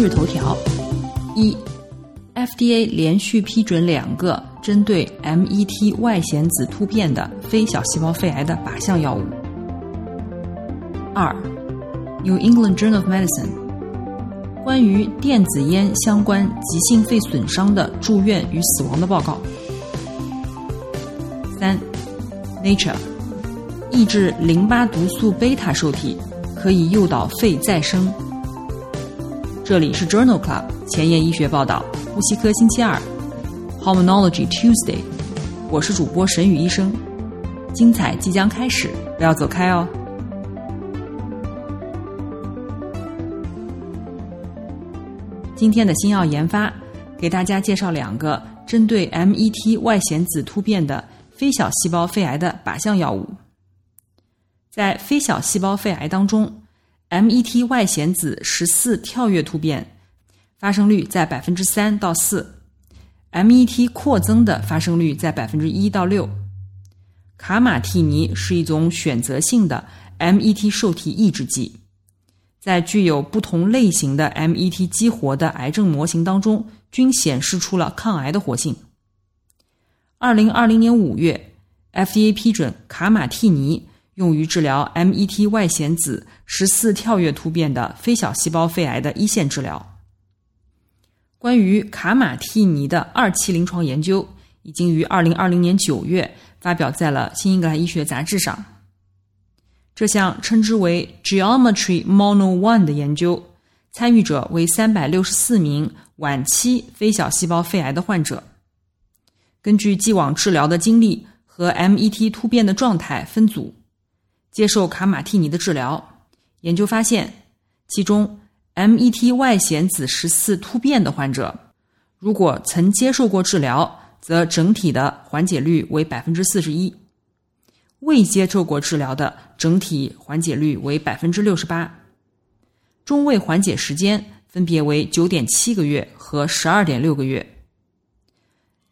今日头条：一，FDA 连续批准两个针对 MET 外显子突变的非小细胞肺癌的靶向药物。二，《New England Journal of Medicine》关于电子烟相关急性肺损伤的住院与死亡的报告。三，《Nature》抑制淋巴毒素贝塔受体可以诱导肺再生。这里是 Journal Club 前沿医学报道，呼吸科星期二 hominology Tuesday，我是主播沈宇医生，精彩即将开始，不要走开哦。今天的新药研发，给大家介绍两个针对 MET 外显子突变的非小细胞肺癌的靶向药物。在非小细胞肺癌当中，MET 外显子十四跳跃突变发生率在百分之三到四，MET 扩增的发生率在百分之一到六。卡马替尼是一种选择性的 MET 受体抑制剂，在具有不同类型的 MET 激活的癌症模型当中，均显示出了抗癌的活性。二零二零年五月，FDA 批准卡马替尼。用于治疗 MET 外显子十四跳跃突变的非小细胞肺癌的一线治疗。关于卡马替尼的二期临床研究已经于二零二零年九月发表在了《新英格兰医学杂志》上。这项称之为 Geometry Mono One 的研究，参与者为三百六十四名晚期非小细胞肺癌的患者，根据既往治疗的经历和 MET 突变的状态分组。接受卡马替尼的治疗，研究发现，其中 MET 外显子十四突变的患者，如果曾接受过治疗，则整体的缓解率为百分之四十一；未接受过治疗的整体缓解率为百分之六十八，中位缓解时间分别为九点七个月和十二点六个月。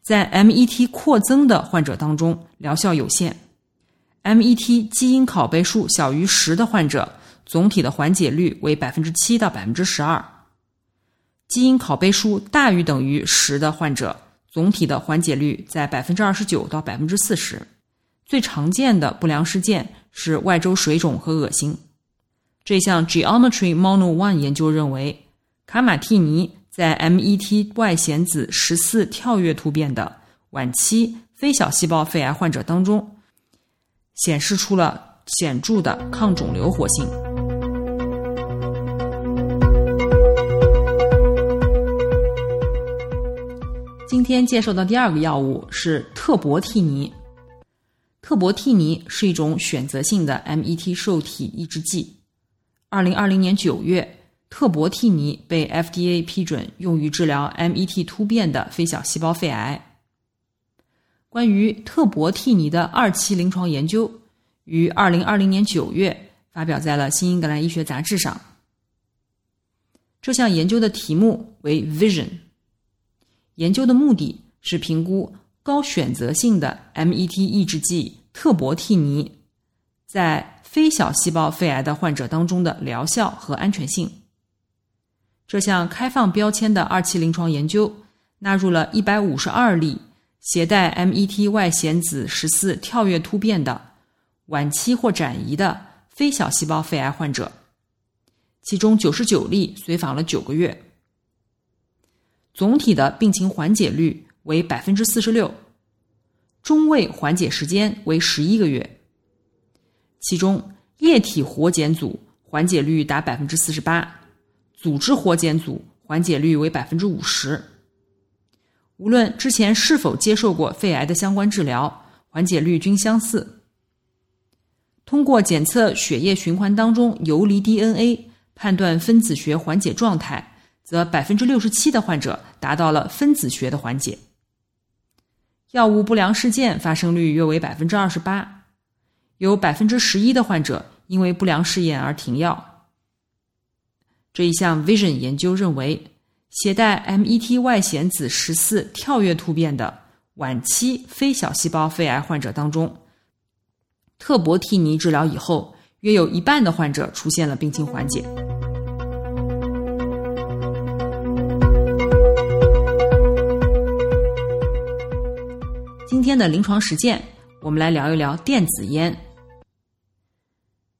在 MET 扩增的患者当中，疗效有限。MET 基因拷贝数小于十的患者，总体的缓解率为百分之七到百分之十二；基因拷贝数大于等于十的患者，总体的缓解率在百分之二十九到百分之四十。最常见的不良事件是外周水肿和恶心。这项 Geometry Mono One 研究认为，卡马替尼在 MET 外显子十四跳跃突变的晚期非小细胞肺癌患者当中。显示出了显著的抗肿瘤活性。今天介绍的第二个药物是特博替尼。特博替尼是一种选择性的 MET 受体抑制剂。二零二零年九月，特博替尼被 FDA 批准用于治疗 MET 突变的非小细胞肺癌。关于特博替尼的二期临床研究于二零二零年九月发表在了《新英格兰医学杂志》上。这项研究的题目为 Vision，研究的目的是评估高选择性的 MET 抑制剂特博替尼在非小细胞肺癌的患者当中的疗效和安全性。这项开放标签的二期临床研究纳入了一百五十二例。携带 MET 外显子十四跳跃突变的晚期或转移的非小细胞肺癌患者，其中九十九例随访了九个月，总体的病情缓解率为百分之四十六，中位缓解时间为十一个月，其中液体活检组缓解率达百分之四十八，组织活检组缓解率为百分之五十。无论之前是否接受过肺癌的相关治疗，缓解率均相似。通过检测血液循环当中游离 DNA，判断分子学缓解状态，则百分之六十七的患者达到了分子学的缓解。药物不良事件发生率约为百分之二十八，有百分之十一的患者因为不良试验而停药。这一项 Vision 研究认为，携带 MET 外显子十四跳跃突变的晚期非小细胞肺癌患者当中，特博替尼治疗以后，约有一半的患者出现了病情缓解。今天的临床实践，我们来聊一聊电子烟。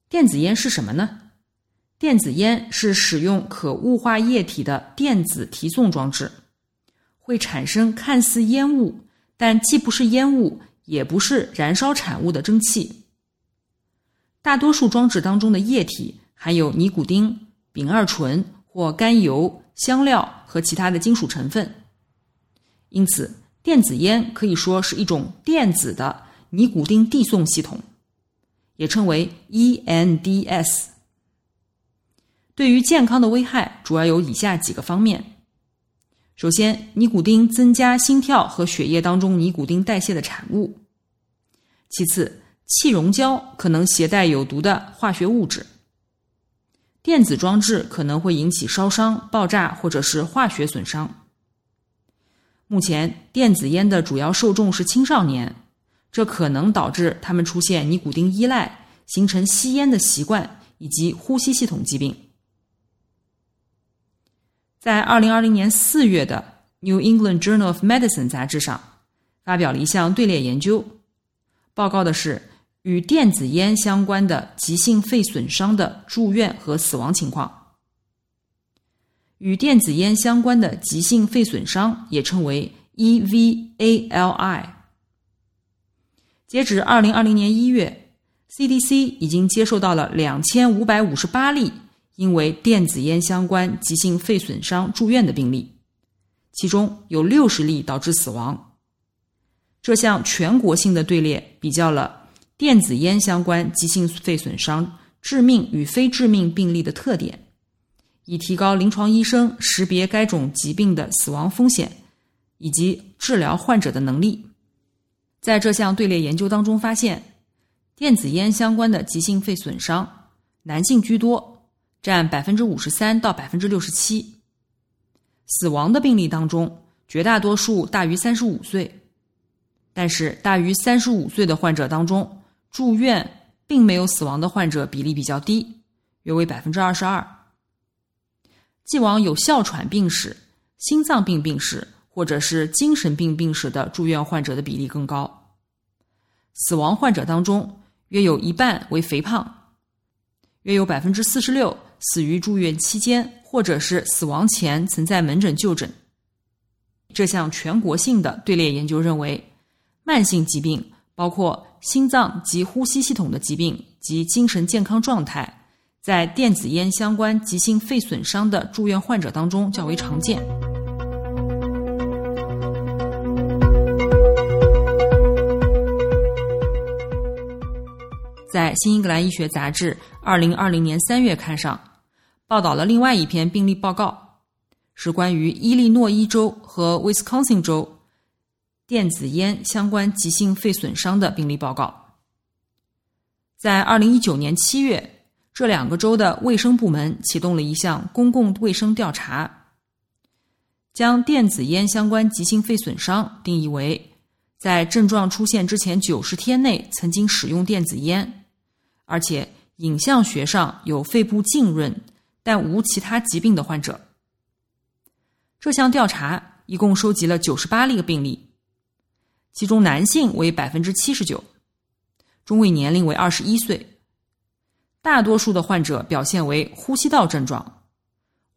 电子烟是什么呢？电子烟是使用可雾化液体的电子提送装置，会产生看似烟雾，但既不是烟雾，也不是燃烧产物的蒸汽。大多数装置当中的液体含有尼古丁、丙二醇或甘油、香料和其他的金属成分，因此。电子烟可以说是一种电子的尼古丁递送系统，也称为 ENDS。对于健康的危害主要有以下几个方面：首先，尼古丁增加心跳和血液当中尼古丁代谢的产物；其次，气溶胶可能携带有毒的化学物质；电子装置可能会引起烧伤、爆炸或者是化学损伤。目前，电子烟的主要受众是青少年，这可能导致他们出现尼古丁依赖，形成吸烟的习惯以及呼吸系统疾病。在二零二零年四月的《New England Journal of Medicine》杂志上，发表了一项队列研究，报告的是与电子烟相关的急性肺损伤的住院和死亡情况。与电子烟相关的急性肺损伤也称为 EVALI。截止二零二零年一月，CDC 已经接受到了两千五百五十八例因为电子烟相关急性肺损伤住院的病例，其中有六十例导致死亡。这项全国性的队列比较了电子烟相关急性肺损伤致命与非致命病例的特点。以提高临床医生识别该种疾病的死亡风险以及治疗患者的能力。在这项队列研究当中，发现电子烟相关的急性肺损伤，男性居多，占百分之五十三到百分之六十七。死亡的病例当中，绝大多数大于三十五岁，但是大于三十五岁的患者当中，住院并没有死亡的患者比例比较低，约为百分之二十二。既往有哮喘病史、心脏病病史或者是精神病病史的住院患者的比例更高。死亡患者当中，约有一半为肥胖，约有百分之四十六死于住院期间或者是死亡前曾在门诊就诊。这项全国性的队列研究认为，慢性疾病包括心脏及呼吸系统的疾病及精神健康状态。在电子烟相关急性肺损伤的住院患者当中较为常见。在《新英格兰医学杂志》二零二零年三月刊上，报道了另外一篇病例报告，是关于伊利诺伊州和威斯康星州电子烟相关急性肺损伤的病例报告。在二零一九年七月。这两个州的卫生部门启动了一项公共卫生调查，将电子烟相关急性肺损伤定义为在症状出现之前九十天内曾经使用电子烟，而且影像学上有肺部浸润但无其他疾病的患者。这项调查一共收集了九十八例病例，其中男性为百分之七十九，中位年龄为二十一岁。大多数的患者表现为呼吸道症状、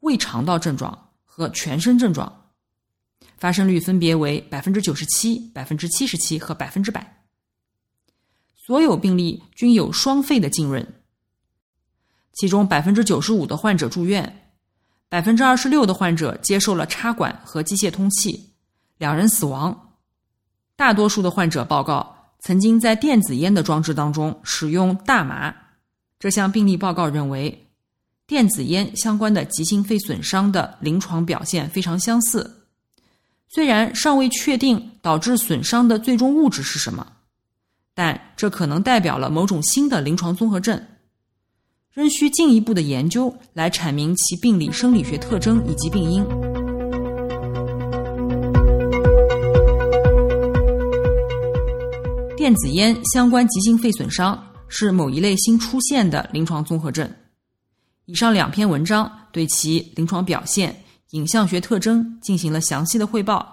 胃肠道症状和全身症状，发生率分别为百分之九十七、百分之七十七和百分之百。所有病例均有双肺的浸润，其中百分之九十五的患者住院，百分之二十六的患者接受了插管和机械通气，两人死亡。大多数的患者报告曾经在电子烟的装置当中使用大麻。这项病例报告认为，电子烟相关的急性肺损伤的临床表现非常相似。虽然尚未确定导致损伤的最终物质是什么，但这可能代表了某种新的临床综合症，仍需进一步的研究来阐明其病理生理学特征以及病因。电子烟相关急性肺损伤是某一类新出现的临床综合症。以上两篇文章对其临床表现、影像学特征进行了详细的汇报。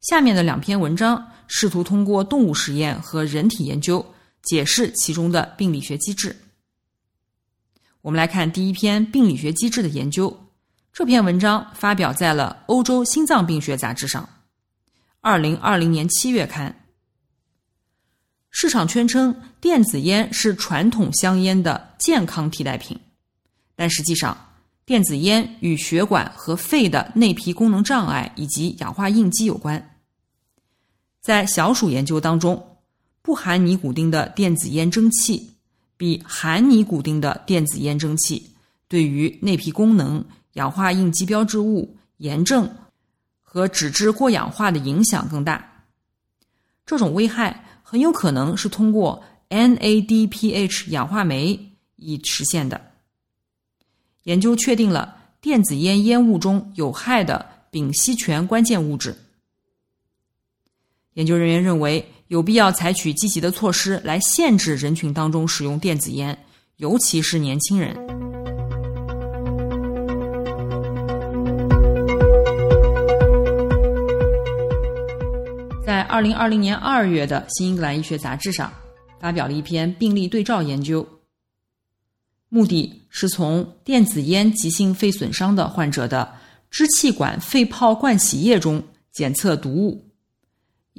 下面的两篇文章试图通过动物实验和人体研究解释其中的病理学机制。我们来看第一篇病理学机制的研究。这篇文章发表在了《欧洲心脏病学杂志》上，二零二零年七月刊。市场宣称电子烟是传统香烟的健康替代品，但实际上，电子烟与血管和肺的内皮功能障碍以及氧化应激有关。在小鼠研究当中，不含尼古丁的电子烟蒸汽比含尼古丁的电子烟蒸汽对于内皮功能、氧化应激标志物、炎症和脂质过氧化的影响更大。这种危害。很有可能是通过 NADPH 氧化酶以实现的。研究确定了电子烟烟雾中有害的丙烯醛关键物质。研究人员认为有必要采取积极的措施来限制人群当中使用电子烟，尤其是年轻人。在二零二零年二月的《新英格兰医学杂志》上发表了一篇病例对照研究，目的是从电子烟急性肺损伤的患者的支气管肺泡灌洗液中检测毒物，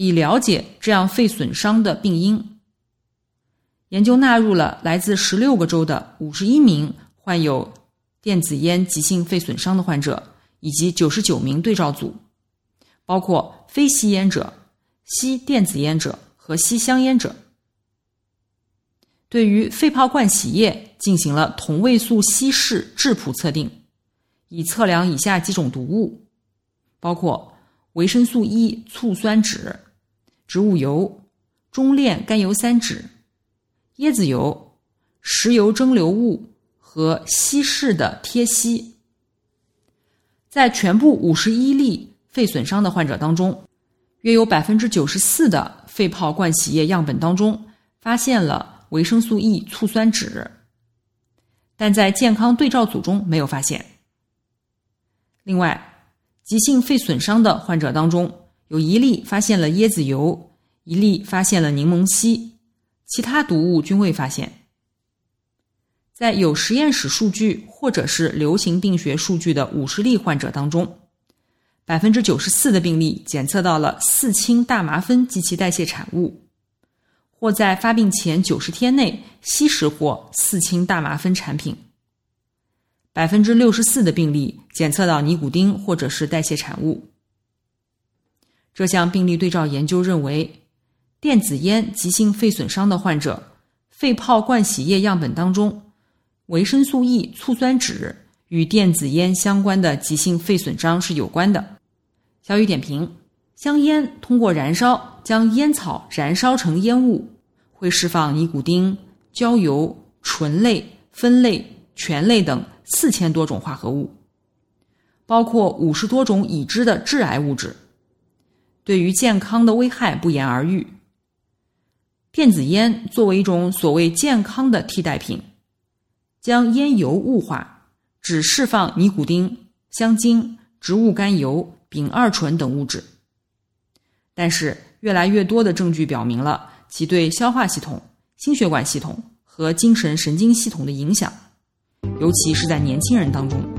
以了解这样肺损伤的病因。研究纳入了来自十六个州的五十一名患有电子烟急性肺损伤的患者，以及九十九名对照组，包括非吸烟者。吸电子烟者和吸香烟者，对于肺泡灌洗液进行了同位素稀释质谱测定，以测量以下几种毒物，包括维生素 E 醋酸酯、植物油、中链甘油三酯、椰子油、石油蒸馏物和稀释的贴息。在全部五十一例肺损伤的患者当中。约有百分之九十四的肺泡灌洗液样本当中发现了维生素 E 醋酸酯，但在健康对照组中没有发现。另外，急性肺损伤的患者当中，有一例发现了椰子油，一例发现了柠檬烯，其他毒物均未发现。在有实验室数据或者是流行病学数据的五十例患者当中。百分之九十四的病例检测到了四氢大麻酚及其代谢产物，或在发病前九十天内吸食过四氢大麻酚产品。百分之六十四的病例检测到尼古丁或者是代谢产物。这项病例对照研究认为，电子烟急性肺损伤的患者肺泡灌洗液样本当中，维生素 E 醋酸酯与电子烟相关的急性肺损伤是有关的。小雨点评：香烟通过燃烧将烟草燃烧成烟雾，会释放尼古丁、焦油、醇类、酚类、醛类等四千多种化合物，包括五十多种已知的致癌物质，对于健康的危害不言而喻。电子烟作为一种所谓健康的替代品，将烟油雾化，只释放尼古丁、香精、植物甘油。丙二醇等物质，但是越来越多的证据表明了其对消化系统、心血管系统和精神神经系统的影响，尤其是在年轻人当中。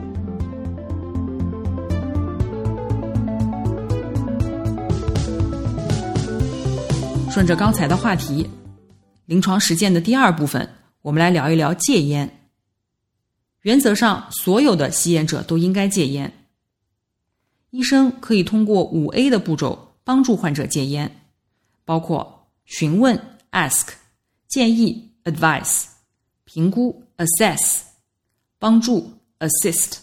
顺着刚才的话题，临床实践的第二部分，我们来聊一聊戒烟。原则上，所有的吸烟者都应该戒烟。医生可以通过五 A 的步骤帮助患者戒烟，包括询问 （ask）、建议 （advice）、评估 （assess）、帮助 （assist）、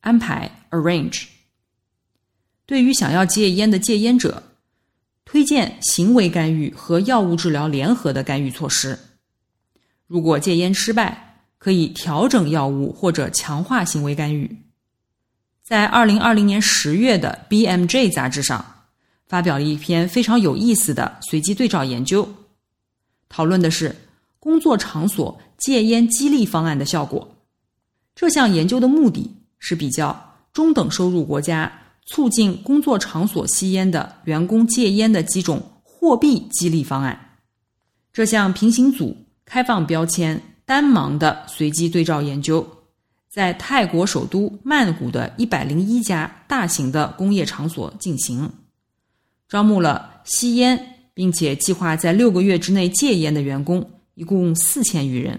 安排 （arrange）。对于想要戒烟的戒烟者，推荐行为干预和药物治疗联合的干预措施。如果戒烟失败，可以调整药物或者强化行为干预。在二零二零年十月的《BMJ》杂志上，发表了一篇非常有意思的随机对照研究，讨论的是工作场所戒烟激励方案的效果。这项研究的目的是比较中等收入国家。促进工作场所吸烟的员工戒烟的几种货币激励方案。这项平行组开放标签单盲的随机对照研究，在泰国首都曼谷的一百零一家大型的工业场所进行，招募了吸烟并且计划在六个月之内戒烟的员工，一共四千余人。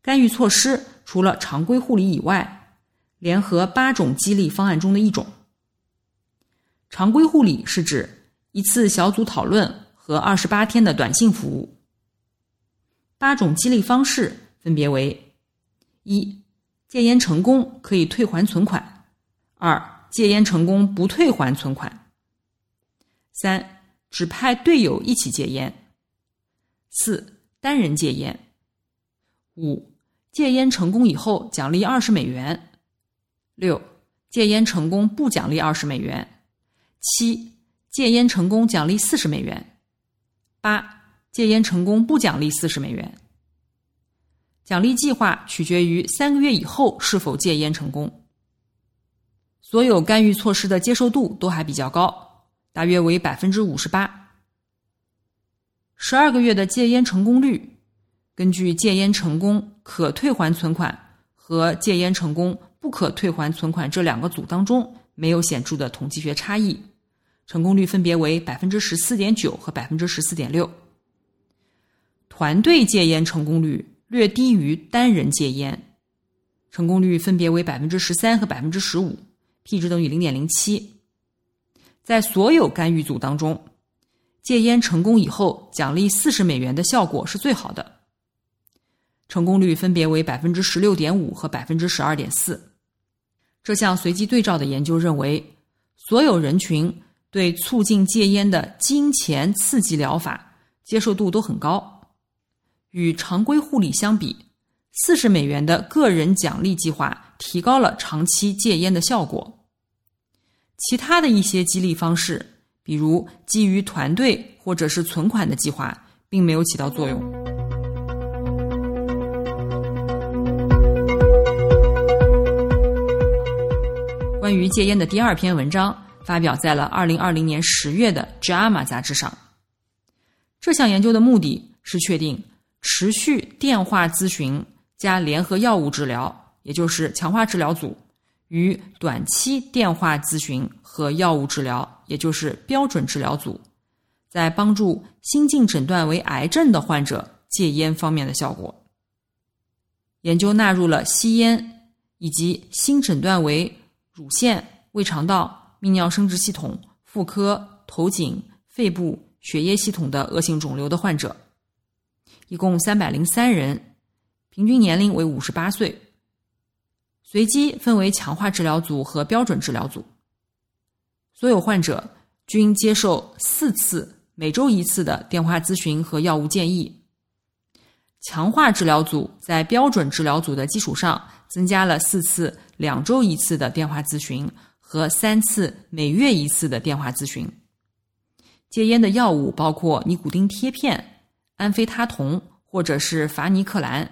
干预措施除了常规护理以外。联合八种激励方案中的一种。常规护理是指一次小组讨论和二十八天的短信服务。八种激励方式分别为：一、戒烟成功可以退还存款；二、戒烟成功不退还存款；三、指派队友一起戒烟；四、单人戒烟；五、戒烟成功以后奖励二十美元。六、戒烟成功不奖励二十美元；七、戒烟成功奖励四十美元；八、戒烟成功不奖励四十美元。奖励计划取决于三个月以后是否戒烟成功。所有干预措施的接受度都还比较高，大约为百分之五十八。十二个月的戒烟成功率，根据戒烟成功可退还存款和戒烟成功。不可退还存款这两个组当中没有显著的统计学差异，成功率分别为百分之十四点九和百分之十四点六。团队戒烟成功率略低于单人戒烟，成功率分别为百分之十三和百分之十五，p 值等于零点零七。在所有干预组当中，戒烟成功以后奖励四十美元的效果是最好的。成功率分别为百分之十六点五和百分之十二点四。这项随机对照的研究认为，所有人群对促进戒烟的金钱刺激疗法接受度都很高。与常规护理相比，四十美元的个人奖励计划提高了长期戒烟的效果。其他的一些激励方式，比如基于团队或者是存款的计划，并没有起到作用。关于戒烟的第二篇文章发表在了二零二零年十月的《JAMA》杂志上。这项研究的目的是确定持续电话咨询加联合药物治疗，也就是强化治疗组，与短期电话咨询和药物治疗，也就是标准治疗组，在帮助新近诊断为癌症的患者戒烟方面的效果。研究纳入了吸烟以及新诊断为。乳腺、胃肠道、泌尿生殖系统、妇科、头颈、肺部、血液系统的恶性肿瘤的患者，一共三百零三人，平均年龄为五十八岁。随机分为强化治疗组和标准治疗组。所有患者均接受四次每周一次的电话咨询和药物建议。强化治疗组在标准治疗组的基础上增加了四次。两周一次的电话咨询和三次每月一次的电话咨询。戒烟的药物包括尼古丁贴片、安非他酮或者是伐尼克兰。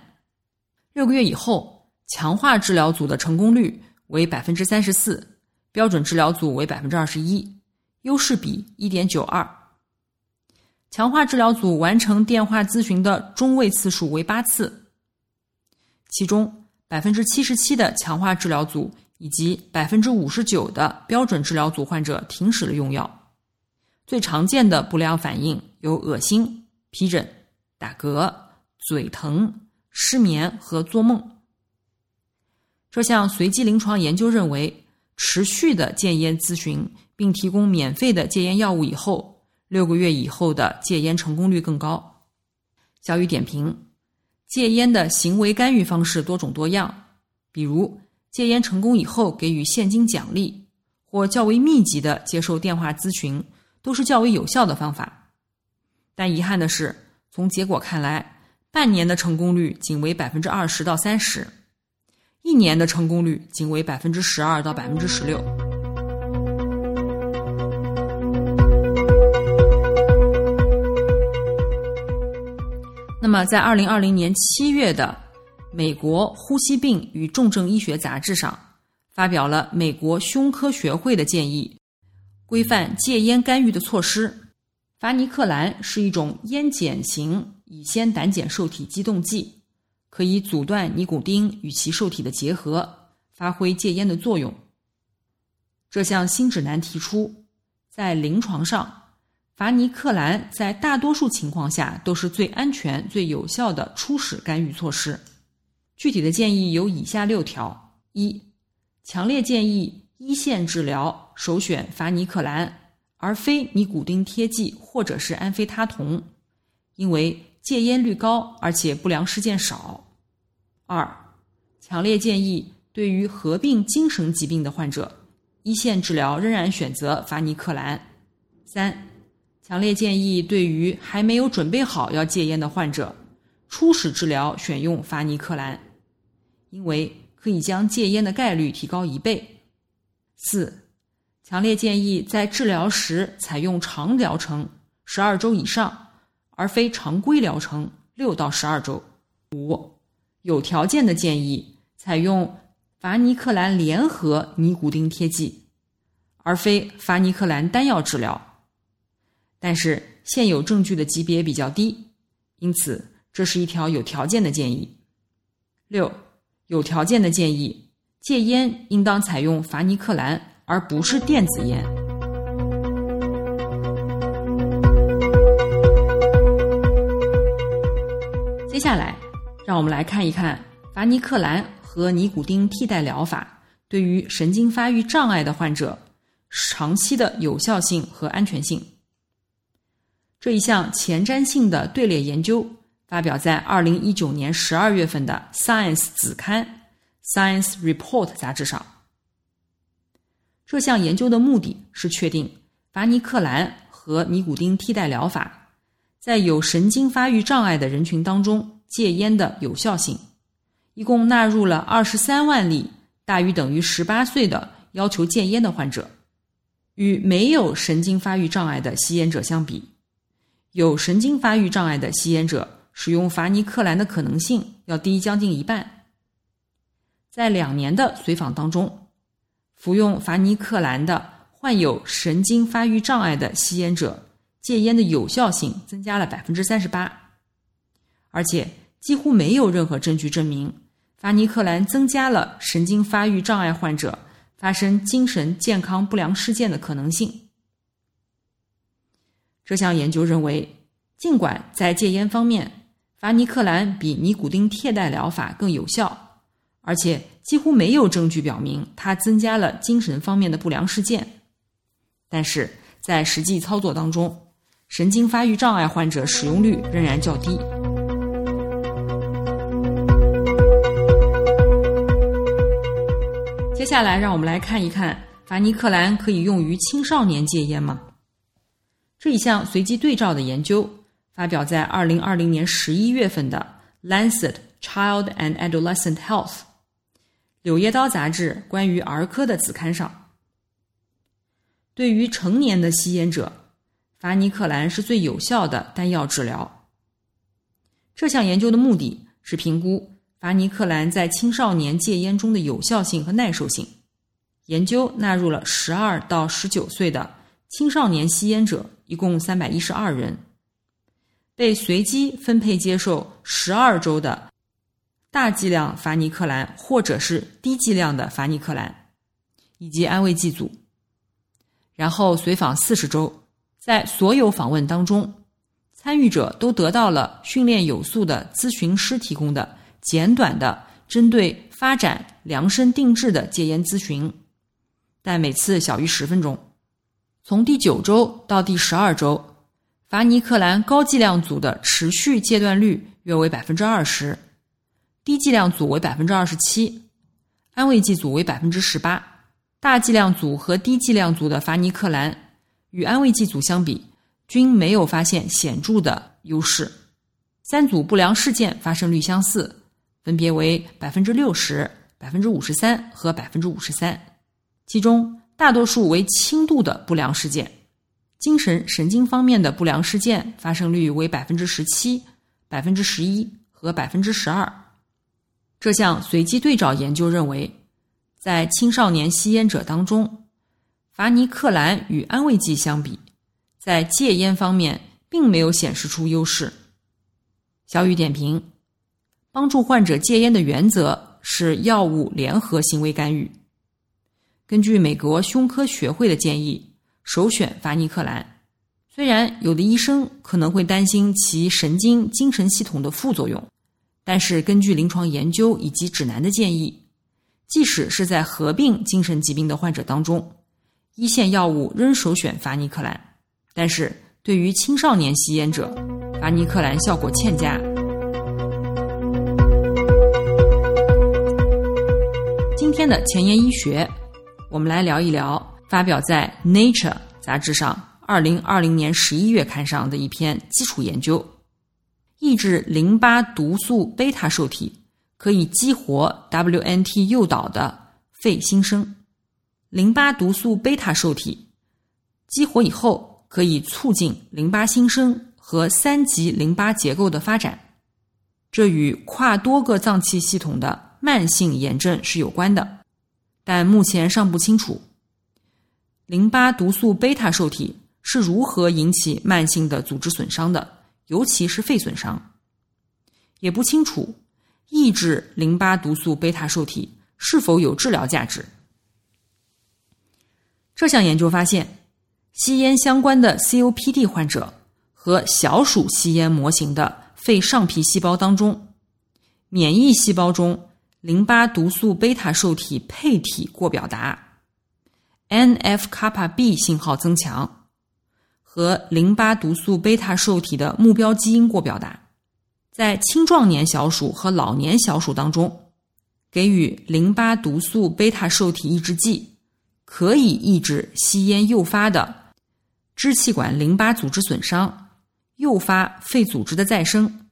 六个月以后，强化治疗组的成功率为百分之三十四，标准治疗组为百分之二十一，优势比一点九二。强化治疗组完成电话咨询的中位次数为八次。其中百分之七十七的强化治疗组以及百分之五十九的标准治疗组患者停止了用药。最常见的不良反应有恶心、皮疹、打嗝、嘴疼、失眠和做梦。这项随机临床研究认为，持续的戒烟咨询并提供免费的戒烟药物以后，六个月以后的戒烟成功率更高。小雨点评：戒烟的行为干预方式多种多样，比如戒烟成功以后给予现金奖励，或较为密集的接受电话咨询，都是较为有效的方法。但遗憾的是，从结果看来，半年的成功率仅为百分之二十到三十。一年的成功率仅为百分之十二到百分之十六。那么，在二零二零年七月的《美国呼吸病与重症医学杂志》上，发表了美国胸科学会的建议，规范戒烟干预的措施。伐尼克兰是一种烟碱型乙酰胆碱受体激动剂。可以阻断尼古丁与其受体的结合，发挥戒烟的作用。这项新指南提出，在临床上，伐尼克兰在大多数情况下都是最安全、最有效的初始干预措施。具体的建议有以下六条：一、强烈建议一线治疗首选伐尼克兰，而非尼古丁贴剂或者是安非他酮，因为戒烟率高，而且不良事件少。二，强烈建议对于合并精神疾病的患者，一线治疗仍然选择伐尼克兰。三，强烈建议对于还没有准备好要戒烟的患者，初始治疗选用伐尼克兰，因为可以将戒烟的概率提高一倍。四，强烈建议在治疗时采用长疗程，十二周以上，而非常规疗程，六到十二周。五。有条件的建议采用伐尼克兰联合尼古丁贴剂，而非伐尼克兰单药治疗。但是现有证据的级别比较低，因此这是一条有条件的建议。六，有条件的建议戒烟应当采用伐尼克兰，而不是电子烟。接下来。让我们来看一看伐尼克兰和尼古丁替代疗法对于神经发育障碍的患者长期的有效性和安全性。这一项前瞻性的队列研究发表在二零一九年十二月份的《Science》子刊《Science Report》杂志上。这项研究的目的是确定伐尼克兰和尼古丁替代疗法在有神经发育障碍的人群当中。戒烟的有效性，一共纳入了二十三万例大于等于十八岁的要求戒烟的患者，与没有神经发育障碍的吸烟者相比，有神经发育障碍的吸烟者使用伐尼克兰的可能性要低将近一半。在两年的随访当中，服用伐尼克兰的患有神经发育障碍的吸烟者戒烟的有效性增加了百分之三十八。而且几乎没有任何证据证明伐尼克兰增加了神经发育障碍患者发生精神健康不良事件的可能性。这项研究认为，尽管在戒烟方面，伐尼克兰比尼古丁替代疗法更有效，而且几乎没有证据表明它增加了精神方面的不良事件，但是在实际操作当中，神经发育障碍患者使用率仍然较低。接下来，让我们来看一看伐尼克兰可以用于青少年戒烟吗？这一项随机对照的研究发表在二零二零年十一月份的《Lancet Child and Adolescent Health》柳叶刀杂志关于儿科的子刊上。对于成年的吸烟者，伐尼克兰是最有效的单药治疗。这项研究的目的是评估。伐尼克兰在青少年戒烟中的有效性和耐受性研究纳入了十二到十九岁的青少年吸烟者，一共三百一十二人，被随机分配接受十二周的大剂量伐尼克兰或者是低剂量的伐尼克兰，以及安慰剂组。然后随访四十周，在所有访问当中，参与者都得到了训练有素的咨询师提供的简短的针对发展量身定制的戒烟咨询，但每次小于十分钟。从第九周到第十二周，伐尼克兰高剂量组的持续戒断率约为百分之二十，低剂量组为百分之二十七，安慰剂组为百分之十八。大剂量组和低剂量组的伐尼克兰与安慰剂组相比，均没有发现显著的优势。三组不良事件发生率相似，分别为百分之六十、百分之五十三和百分之五十三。其中大多数为轻度的不良事件，精神神经方面的不良事件发生率为百分之十七、百分之十一和百分之十二。这项随机对照研究认为。在青少年吸烟者当中，伐尼克兰与安慰剂相比，在戒烟方面并没有显示出优势。小雨点评：帮助患者戒烟的原则是药物联合行为干预。根据美国胸科学会的建议，首选伐尼克兰。虽然有的医生可能会担心其神经精神系统的副作用，但是根据临床研究以及指南的建议。即使是在合并精神疾病的患者当中，一线药物仍首选伐尼克兰。但是对于青少年吸烟者，伐尼克兰效果欠佳。今天的前沿医学，我们来聊一聊发表在《Nature》杂志上二零二零年十一月刊上的一篇基础研究：抑制淋巴毒素贝塔受体。可以激活 WNT 诱导的肺新生，淋巴毒素贝塔受体激活以后，可以促进淋巴新生和三级淋巴结构的发展，这与跨多个脏器系统的慢性炎症是有关的，但目前尚不清楚淋巴毒素贝塔受体是如何引起慢性的组织损伤的，尤其是肺损伤，也不清楚。抑制淋巴毒素贝塔受体是否有治疗价值？这项研究发现，吸烟相关的 COPD 患者和小鼠吸烟模型的肺上皮细胞当中，免疫细胞中淋巴毒素贝塔受体配体过表达。（NF 卡帕 B 信号增强）和淋巴毒素贝塔受体的目标基因过表达。在青壮年小鼠和老年小鼠当中，给予淋巴毒素贝塔受体抑制剂，可以抑制吸烟诱发的支气管淋巴组织损伤，诱发肺组织的再生，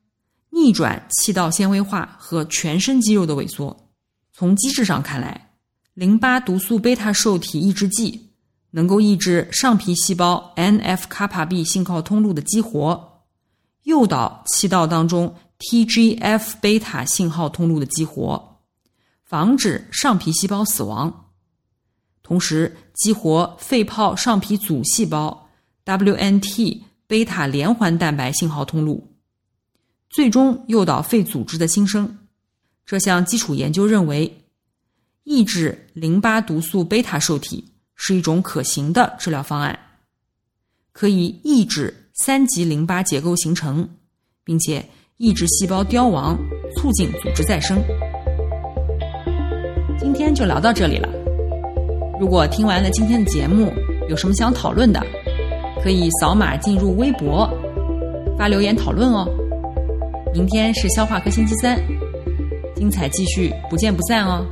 逆转气道纤维化和全身肌肉的萎缩。从机制上看来，淋巴毒素贝塔受体抑制剂能够抑制上皮细胞 NF 卡帕 B 信号通路的激活。诱导气道当中 TGF 贝塔信号通路的激活，防止上皮细胞死亡，同时激活肺泡上皮组细胞 WNT 贝塔连环蛋白信号通路，最终诱导肺组织的新生。这项基础研究认为，抑制淋巴毒素贝塔受体是一种可行的治疗方案，可以抑制。三级淋巴结构形成，并且抑制细胞凋亡，促进组织再生。今天就聊到这里了。如果听完了今天的节目，有什么想讨论的，可以扫码进入微博发留言讨论哦。明天是消化科星期三，精彩继续，不见不散哦。